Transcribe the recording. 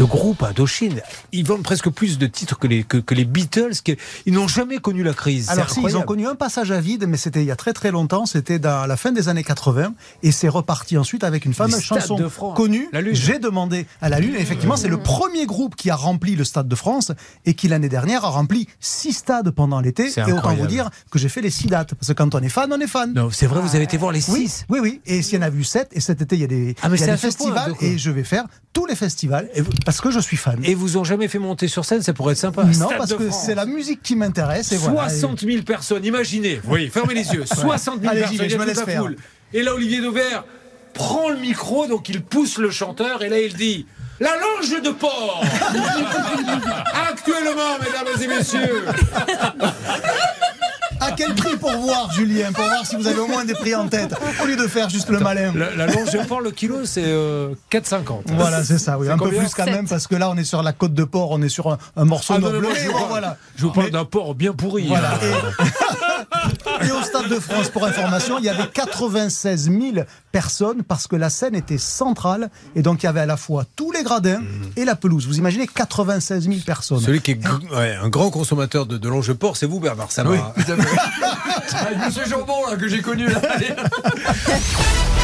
ce groupe Indochine, ils vendent presque plus de titres que les, que, que les Beatles. Que, ils n'ont jamais connu la crise. Alors si, ils ont connu un passage à vide, mais c'était il y a très très longtemps, c'était dans la fin des années 80, et c'est reparti ensuite avec une fameuse chanson de France. connue. J'ai demandé à la Lune, et effectivement c'est le premier groupe qui a rempli le Stade de France, et qui l'année dernière a rempli six stades pendant l'été, et autant vous dire que j'ai fait les six dates, parce que quand on est fan, on est fan. Non, c'est vrai, vous avez été voir les Oui, six. oui, oui. Et s'il y en a vu sept, et cet été, il y a des, Ah, mais y a des à festivals, et je vais faire tous les festivals, et- parce que je suis fan. Et vous ont jamais fait monter sur scène, ça pourrait être sympa. non, Stade parce que c'est la musique qui m'intéresse, et voilà. 60 000 personnes, imaginez. Oui, fermez les yeux. 60 000 Allez, personnes, je me laisse faire. Et là, Olivier Dauvert prend le micro, donc il pousse le chanteur, et là, il dit La longe de porc Actuellement, mesdames et messieurs Prix pour voir, Julien Pour voir si vous avez au moins des prix en tête, au lieu de faire juste le malin. La, la longe de porc, le kilo, c'est euh, 4,50. Voilà, c'est ça, oui. C'est Un peu plus quand même, parce que là, on est sur la côte de porc, on est sur un, un morceau Ah non, moi, je voilà. Je vous parle Mais- d'un porc bien pourri. Voilà. hein. Et, et au Stade de France, pour information, il y avait 96 000 personnes parce que la scène était centrale et donc il y avait à la fois tous les gradins et la pelouse. Vous imaginez 96 000 personnes. Celui qui est gr- ouais, un grand consommateur de, de longe de porc, c'est vous, Bernard Sabat. Avec Monsieur Jambon là, que j'ai connu là.